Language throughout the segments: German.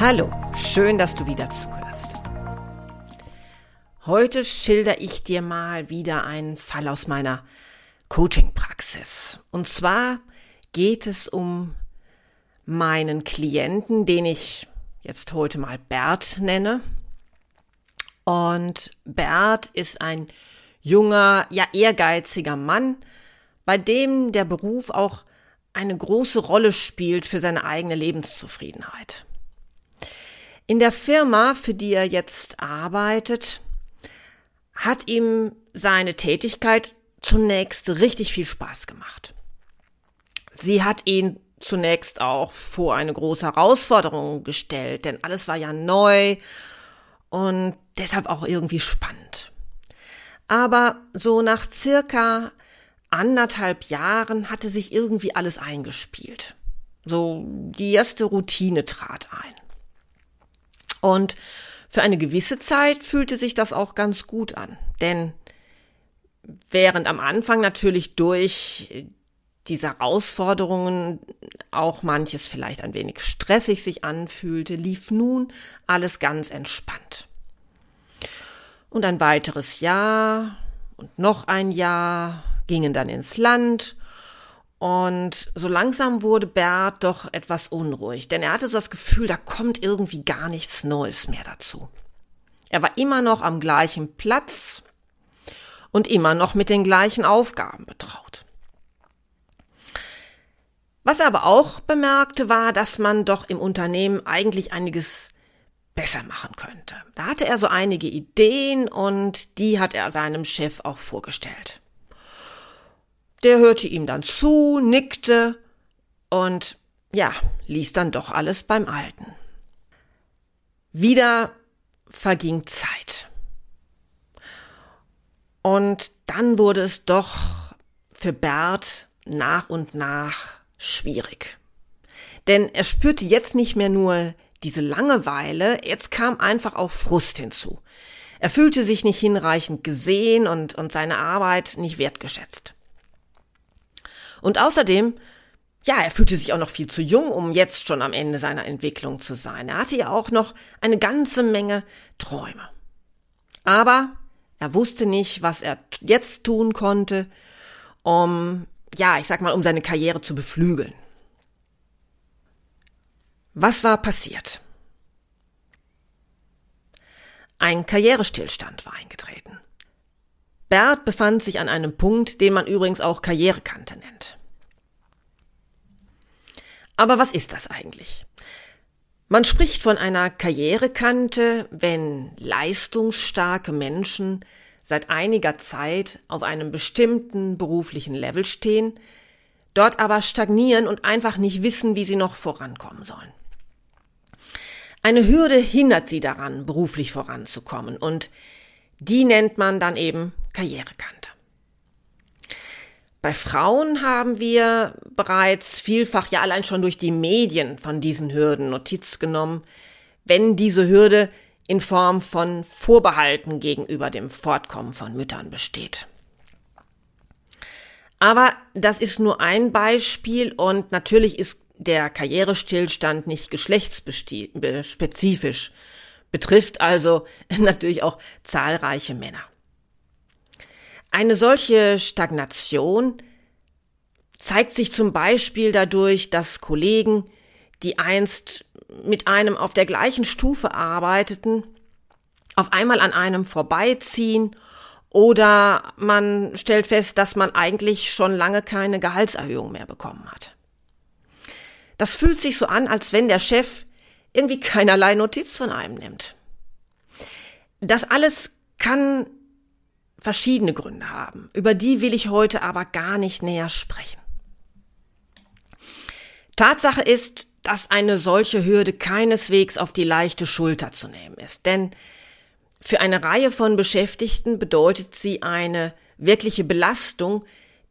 Hallo, schön, dass du wieder zuhörst. Heute schilder ich dir mal wieder einen Fall aus meiner Coaching-Praxis. Und zwar geht es um meinen Klienten, den ich jetzt heute mal Bert nenne. Und Bert ist ein junger, ja ehrgeiziger Mann, bei dem der Beruf auch eine große Rolle spielt für seine eigene Lebenszufriedenheit. In der Firma, für die er jetzt arbeitet, hat ihm seine Tätigkeit zunächst richtig viel Spaß gemacht. Sie hat ihn zunächst auch vor eine große Herausforderung gestellt, denn alles war ja neu und deshalb auch irgendwie spannend. Aber so nach circa anderthalb Jahren hatte sich irgendwie alles eingespielt. So die erste Routine trat ein. Und für eine gewisse Zeit fühlte sich das auch ganz gut an. Denn während am Anfang natürlich durch diese Herausforderungen auch manches vielleicht ein wenig stressig sich anfühlte, lief nun alles ganz entspannt. Und ein weiteres Jahr und noch ein Jahr gingen dann ins Land und so langsam wurde Bert doch etwas unruhig, denn er hatte so das Gefühl, da kommt irgendwie gar nichts Neues mehr dazu. Er war immer noch am gleichen Platz und immer noch mit den gleichen Aufgaben betraut. Was er aber auch bemerkte, war, dass man doch im Unternehmen eigentlich einiges besser machen könnte. Da hatte er so einige Ideen und die hat er seinem Chef auch vorgestellt. Der hörte ihm dann zu, nickte und ja, ließ dann doch alles beim Alten. Wieder verging Zeit. Und dann wurde es doch für Bert nach und nach schwierig. Denn er spürte jetzt nicht mehr nur diese Langeweile, jetzt kam einfach auch Frust hinzu. Er fühlte sich nicht hinreichend gesehen und, und seine Arbeit nicht wertgeschätzt. Und außerdem, ja, er fühlte sich auch noch viel zu jung, um jetzt schon am Ende seiner Entwicklung zu sein. Er hatte ja auch noch eine ganze Menge Träume. Aber er wusste nicht, was er jetzt tun konnte, um, ja, ich sag mal, um seine Karriere zu beflügeln. Was war passiert? Ein Karrierestillstand war eingetreten. Bert befand sich an einem Punkt, den man übrigens auch Karrierekante nennt. Aber was ist das eigentlich? Man spricht von einer Karrierekante, wenn leistungsstarke Menschen seit einiger Zeit auf einem bestimmten beruflichen Level stehen, dort aber stagnieren und einfach nicht wissen, wie sie noch vorankommen sollen. Eine Hürde hindert sie daran, beruflich voranzukommen und die nennt man dann eben Karrierekante. Bei Frauen haben wir bereits vielfach ja allein schon durch die Medien von diesen Hürden Notiz genommen, wenn diese Hürde in Form von Vorbehalten gegenüber dem Fortkommen von Müttern besteht. Aber das ist nur ein Beispiel und natürlich ist der Karrierestillstand nicht geschlechtsspezifisch, betrifft also natürlich auch zahlreiche Männer. Eine solche Stagnation zeigt sich zum Beispiel dadurch, dass Kollegen, die einst mit einem auf der gleichen Stufe arbeiteten, auf einmal an einem vorbeiziehen oder man stellt fest, dass man eigentlich schon lange keine Gehaltserhöhung mehr bekommen hat. Das fühlt sich so an, als wenn der Chef irgendwie keinerlei Notiz von einem nimmt. Das alles kann verschiedene Gründe haben. Über die will ich heute aber gar nicht näher sprechen. Tatsache ist, dass eine solche Hürde keineswegs auf die leichte Schulter zu nehmen ist. Denn für eine Reihe von Beschäftigten bedeutet sie eine wirkliche Belastung,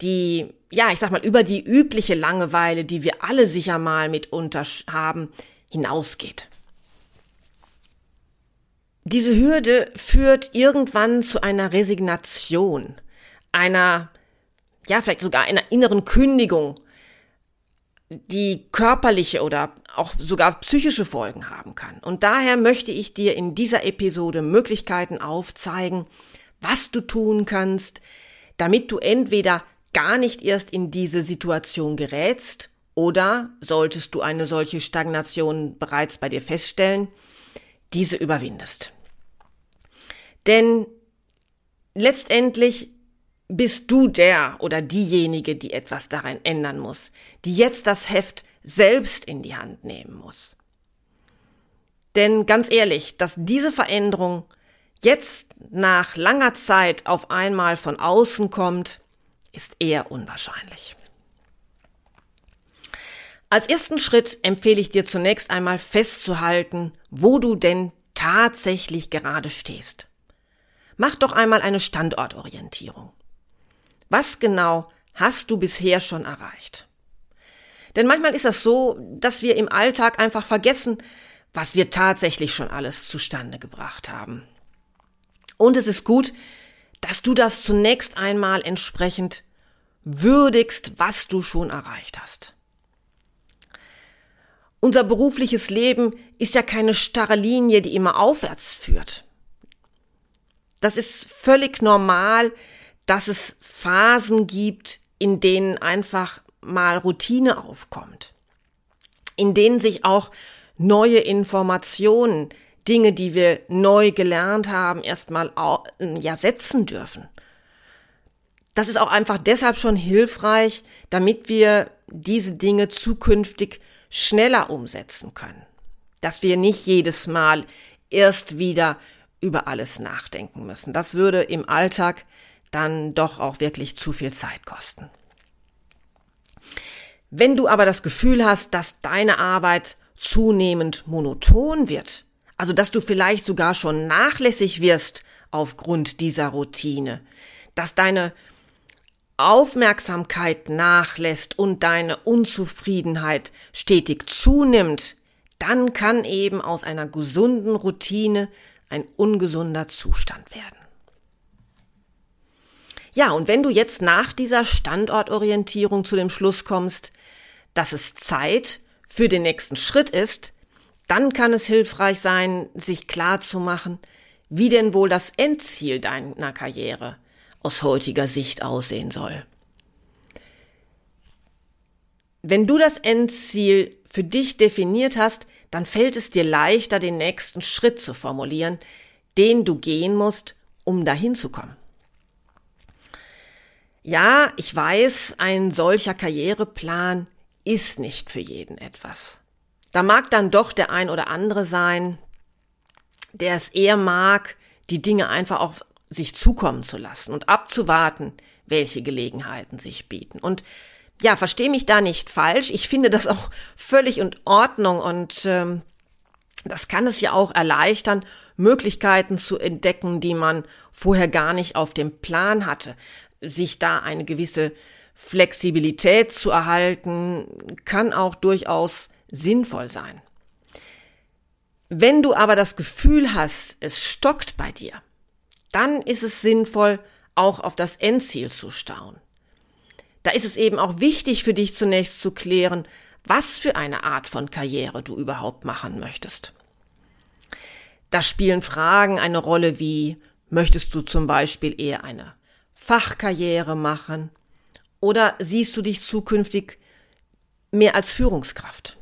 die, ja, ich sag mal, über die übliche Langeweile, die wir alle sicher mal mitunter haben, hinausgeht. Diese Hürde führt irgendwann zu einer Resignation, einer, ja, vielleicht sogar einer inneren Kündigung, die körperliche oder auch sogar psychische Folgen haben kann. Und daher möchte ich dir in dieser Episode Möglichkeiten aufzeigen, was du tun kannst, damit du entweder gar nicht erst in diese Situation gerätst oder, solltest du eine solche Stagnation bereits bei dir feststellen, diese überwindest. Denn letztendlich bist du der oder diejenige, die etwas daran ändern muss, die jetzt das Heft selbst in die Hand nehmen muss. Denn ganz ehrlich, dass diese Veränderung jetzt nach langer Zeit auf einmal von außen kommt, ist eher unwahrscheinlich. Als ersten Schritt empfehle ich dir zunächst einmal festzuhalten, wo du denn tatsächlich gerade stehst. Mach doch einmal eine Standortorientierung. Was genau hast du bisher schon erreicht? Denn manchmal ist das so, dass wir im Alltag einfach vergessen, was wir tatsächlich schon alles zustande gebracht haben. Und es ist gut, dass du das zunächst einmal entsprechend würdigst, was du schon erreicht hast. Unser berufliches Leben ist ja keine starre Linie, die immer aufwärts führt. Das ist völlig normal, dass es Phasen gibt, in denen einfach mal Routine aufkommt, in denen sich auch neue Informationen, Dinge, die wir neu gelernt haben, erstmal ja setzen dürfen. Das ist auch einfach deshalb schon hilfreich, damit wir diese Dinge zukünftig schneller umsetzen können. Dass wir nicht jedes Mal erst wieder über alles nachdenken müssen. Das würde im Alltag dann doch auch wirklich zu viel Zeit kosten. Wenn du aber das Gefühl hast, dass deine Arbeit zunehmend monoton wird, also dass du vielleicht sogar schon nachlässig wirst aufgrund dieser Routine, dass deine Aufmerksamkeit nachlässt und deine Unzufriedenheit stetig zunimmt, dann kann eben aus einer gesunden Routine ein ungesunder Zustand werden. Ja, und wenn du jetzt nach dieser Standortorientierung zu dem Schluss kommst, dass es Zeit für den nächsten Schritt ist, dann kann es hilfreich sein, sich klar zu machen, wie denn wohl das Endziel deiner Karriere aus heutiger Sicht aussehen soll. Wenn du das Endziel für dich definiert hast, dann fällt es dir leichter, den nächsten Schritt zu formulieren, den du gehen musst, um dahin zu kommen. Ja, ich weiß, ein solcher Karriereplan ist nicht für jeden etwas. Da mag dann doch der ein oder andere sein, der es eher mag, die Dinge einfach auf sich zukommen zu lassen und abzuwarten, welche Gelegenheiten sich bieten. Und ja, verstehe mich da nicht falsch. Ich finde das auch völlig in Ordnung und ähm, das kann es ja auch erleichtern, Möglichkeiten zu entdecken, die man vorher gar nicht auf dem Plan hatte. Sich da eine gewisse Flexibilität zu erhalten, kann auch durchaus sinnvoll sein. Wenn du aber das Gefühl hast, es stockt bei dir, dann ist es sinnvoll, auch auf das Endziel zu stauen. Da ist es eben auch wichtig für dich zunächst zu klären, was für eine Art von Karriere du überhaupt machen möchtest. Da spielen Fragen eine Rolle wie, möchtest du zum Beispiel eher eine Fachkarriere machen oder siehst du dich zukünftig mehr als Führungskraft?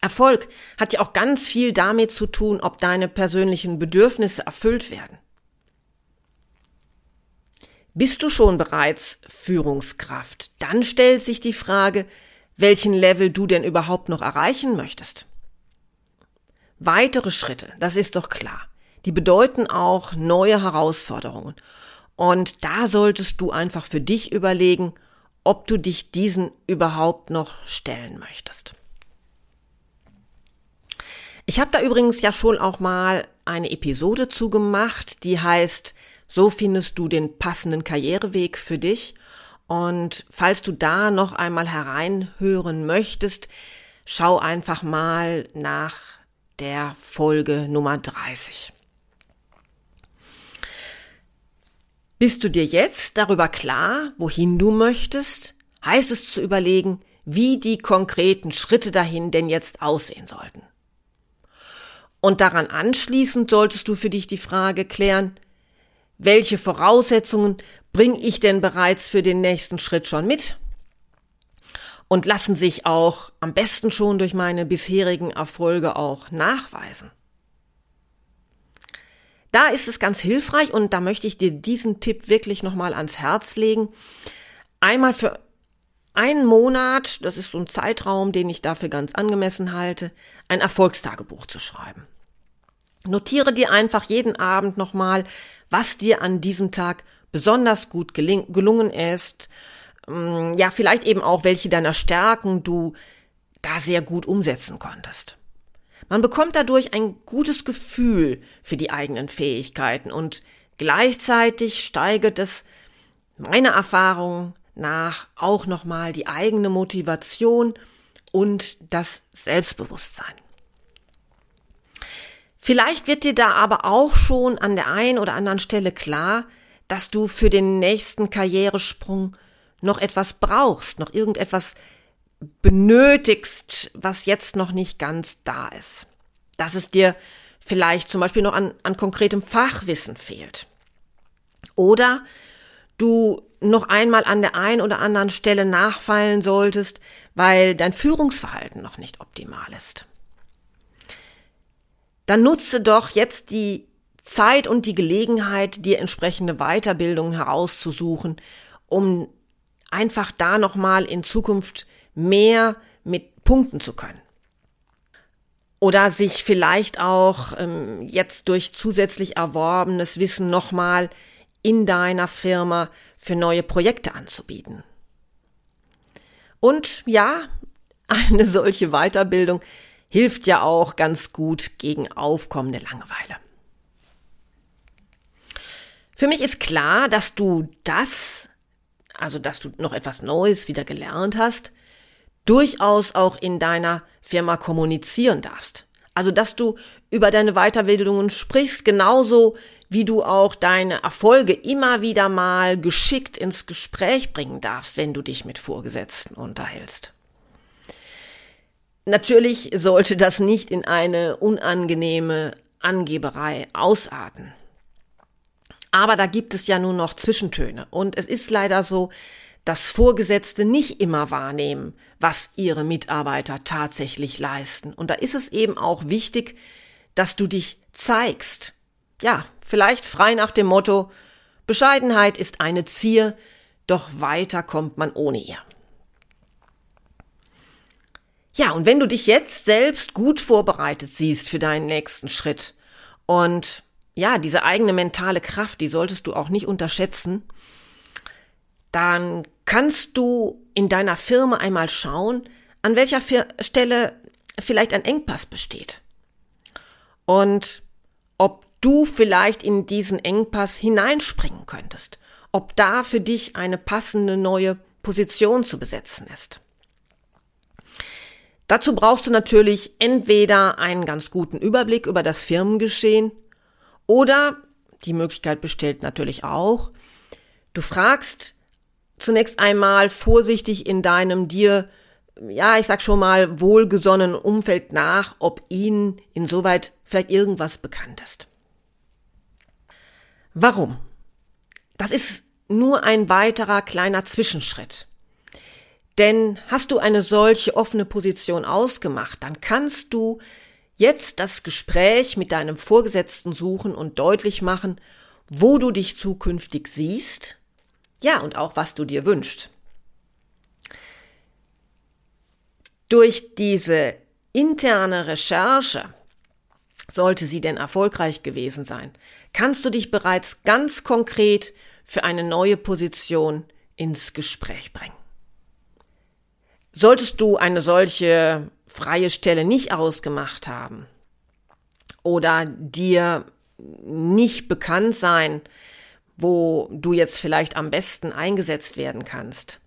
Erfolg hat ja auch ganz viel damit zu tun, ob deine persönlichen Bedürfnisse erfüllt werden. Bist du schon bereits Führungskraft? Dann stellt sich die Frage, welchen Level du denn überhaupt noch erreichen möchtest. Weitere Schritte, das ist doch klar, die bedeuten auch neue Herausforderungen. Und da solltest du einfach für dich überlegen, ob du dich diesen überhaupt noch stellen möchtest. Ich habe da übrigens ja schon auch mal eine Episode zugemacht, die heißt, so findest du den passenden Karriereweg für dich. Und falls du da noch einmal hereinhören möchtest, schau einfach mal nach der Folge Nummer 30. Bist du dir jetzt darüber klar, wohin du möchtest? Heißt es zu überlegen, wie die konkreten Schritte dahin denn jetzt aussehen sollten. Und daran anschließend solltest du für dich die Frage klären, welche Voraussetzungen bringe ich denn bereits für den nächsten Schritt schon mit? Und lassen sich auch am besten schon durch meine bisherigen Erfolge auch nachweisen. Da ist es ganz hilfreich und da möchte ich dir diesen Tipp wirklich nochmal ans Herz legen. Einmal für einen Monat, das ist so ein Zeitraum, den ich dafür ganz angemessen halte, ein Erfolgstagebuch zu schreiben. Notiere dir einfach jeden Abend nochmal, was dir an diesem Tag besonders gut gelungen ist. Mm, ja, vielleicht eben auch, welche deiner Stärken du da sehr gut umsetzen konntest. Man bekommt dadurch ein gutes Gefühl für die eigenen Fähigkeiten und gleichzeitig steigert es meiner Erfahrung nach auch nochmal die eigene Motivation und das Selbstbewusstsein. Vielleicht wird dir da aber auch schon an der einen oder anderen Stelle klar, dass du für den nächsten Karrieresprung noch etwas brauchst, noch irgendetwas benötigst, was jetzt noch nicht ganz da ist. Dass es dir vielleicht zum Beispiel noch an, an konkretem Fachwissen fehlt. Oder du noch einmal an der einen oder anderen Stelle nachfallen solltest, weil dein Führungsverhalten noch nicht optimal ist dann nutze doch jetzt die Zeit und die Gelegenheit, dir entsprechende Weiterbildungen herauszusuchen, um einfach da nochmal in Zukunft mehr mit punkten zu können. Oder sich vielleicht auch ähm, jetzt durch zusätzlich erworbenes Wissen nochmal in deiner Firma für neue Projekte anzubieten. Und ja, eine solche Weiterbildung hilft ja auch ganz gut gegen aufkommende Langeweile. Für mich ist klar, dass du das, also dass du noch etwas Neues wieder gelernt hast, durchaus auch in deiner Firma kommunizieren darfst. Also dass du über deine Weiterbildungen sprichst, genauso wie du auch deine Erfolge immer wieder mal geschickt ins Gespräch bringen darfst, wenn du dich mit Vorgesetzten unterhältst. Natürlich sollte das nicht in eine unangenehme Angeberei ausarten. Aber da gibt es ja nur noch Zwischentöne. Und es ist leider so, dass Vorgesetzte nicht immer wahrnehmen, was ihre Mitarbeiter tatsächlich leisten. Und da ist es eben auch wichtig, dass du dich zeigst. Ja, vielleicht frei nach dem Motto, Bescheidenheit ist eine Zier, doch weiter kommt man ohne ihr. Ja, und wenn du dich jetzt selbst gut vorbereitet siehst für deinen nächsten Schritt und ja, diese eigene mentale Kraft, die solltest du auch nicht unterschätzen, dann kannst du in deiner Firma einmal schauen, an welcher Stelle vielleicht ein Engpass besteht. Und ob du vielleicht in diesen Engpass hineinspringen könntest. Ob da für dich eine passende neue Position zu besetzen ist. Dazu brauchst du natürlich entweder einen ganz guten Überblick über das Firmengeschehen oder die Möglichkeit besteht natürlich auch, du fragst zunächst einmal vorsichtig in deinem dir, ja, ich sag schon mal, wohlgesonnenen Umfeld nach, ob ihnen insoweit vielleicht irgendwas bekannt ist. Warum? Das ist nur ein weiterer kleiner Zwischenschritt. Denn hast du eine solche offene Position ausgemacht, dann kannst du jetzt das Gespräch mit deinem Vorgesetzten suchen und deutlich machen, wo du dich zukünftig siehst, ja, und auch was du dir wünschst. Durch diese interne Recherche, sollte sie denn erfolgreich gewesen sein, kannst du dich bereits ganz konkret für eine neue Position ins Gespräch bringen. Solltest du eine solche freie Stelle nicht ausgemacht haben oder dir nicht bekannt sein, wo du jetzt vielleicht am besten eingesetzt werden kannst,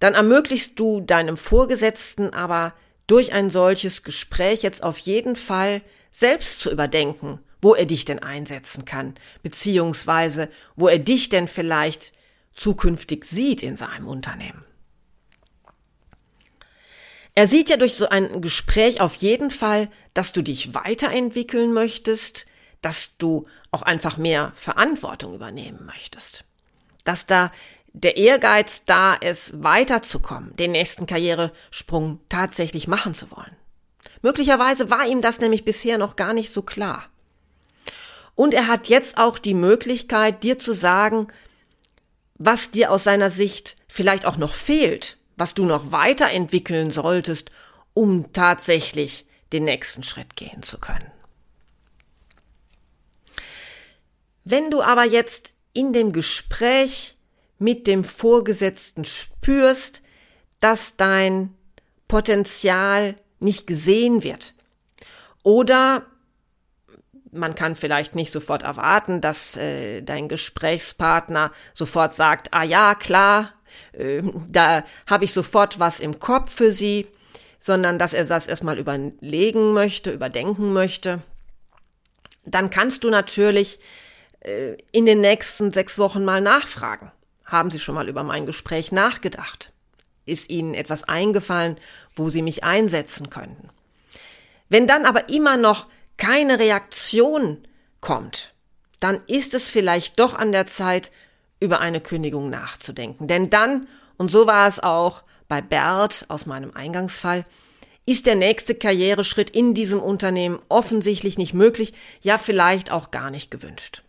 dann ermöglichst du deinem Vorgesetzten aber durch ein solches Gespräch jetzt auf jeden Fall selbst zu überdenken, wo er dich denn einsetzen kann, beziehungsweise wo er dich denn vielleicht zukünftig sieht in seinem Unternehmen. Er sieht ja durch so ein Gespräch auf jeden Fall, dass du dich weiterentwickeln möchtest, dass du auch einfach mehr Verantwortung übernehmen möchtest. Dass da der Ehrgeiz da ist, weiterzukommen, den nächsten Karrieresprung tatsächlich machen zu wollen. Möglicherweise war ihm das nämlich bisher noch gar nicht so klar. Und er hat jetzt auch die Möglichkeit, dir zu sagen, was dir aus seiner Sicht vielleicht auch noch fehlt, was du noch weiterentwickeln solltest, um tatsächlich den nächsten Schritt gehen zu können. Wenn du aber jetzt in dem Gespräch mit dem Vorgesetzten spürst, dass dein Potenzial nicht gesehen wird. Oder man kann vielleicht nicht sofort erwarten, dass äh, dein Gesprächspartner sofort sagt, ah ja, klar, äh, da habe ich sofort was im Kopf für sie, sondern dass er das erstmal überlegen möchte, überdenken möchte. Dann kannst du natürlich äh, in den nächsten sechs Wochen mal nachfragen. Haben Sie schon mal über mein Gespräch nachgedacht? Ist Ihnen etwas eingefallen, wo Sie mich einsetzen könnten? Wenn dann aber immer noch keine Reaktion kommt, dann ist es vielleicht doch an der Zeit, über eine Kündigung nachzudenken. Denn dann, und so war es auch bei Bert aus meinem Eingangsfall, ist der nächste Karriereschritt in diesem Unternehmen offensichtlich nicht möglich, ja vielleicht auch gar nicht gewünscht.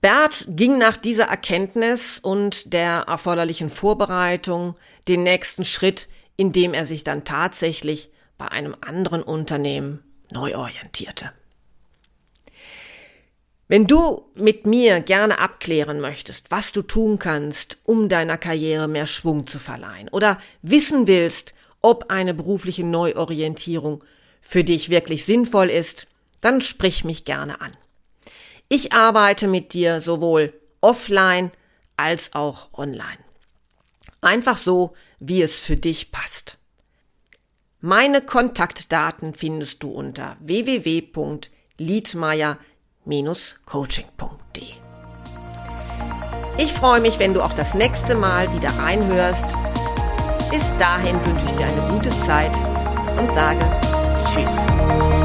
Bert ging nach dieser Erkenntnis und der erforderlichen Vorbereitung den nächsten Schritt, indem er sich dann tatsächlich bei einem anderen Unternehmen neu orientierte. Wenn du mit mir gerne abklären möchtest, was du tun kannst, um deiner Karriere mehr Schwung zu verleihen, oder wissen willst, ob eine berufliche Neuorientierung für dich wirklich sinnvoll ist, dann sprich mich gerne an. Ich arbeite mit dir sowohl offline als auch online. Einfach so, wie es für dich passt. Meine Kontaktdaten findest du unter www.liedmeier-coaching.de. Ich freue mich, wenn du auch das nächste Mal wieder reinhörst. Bis dahin wünsche ich dir eine gute Zeit und sage Tschüss.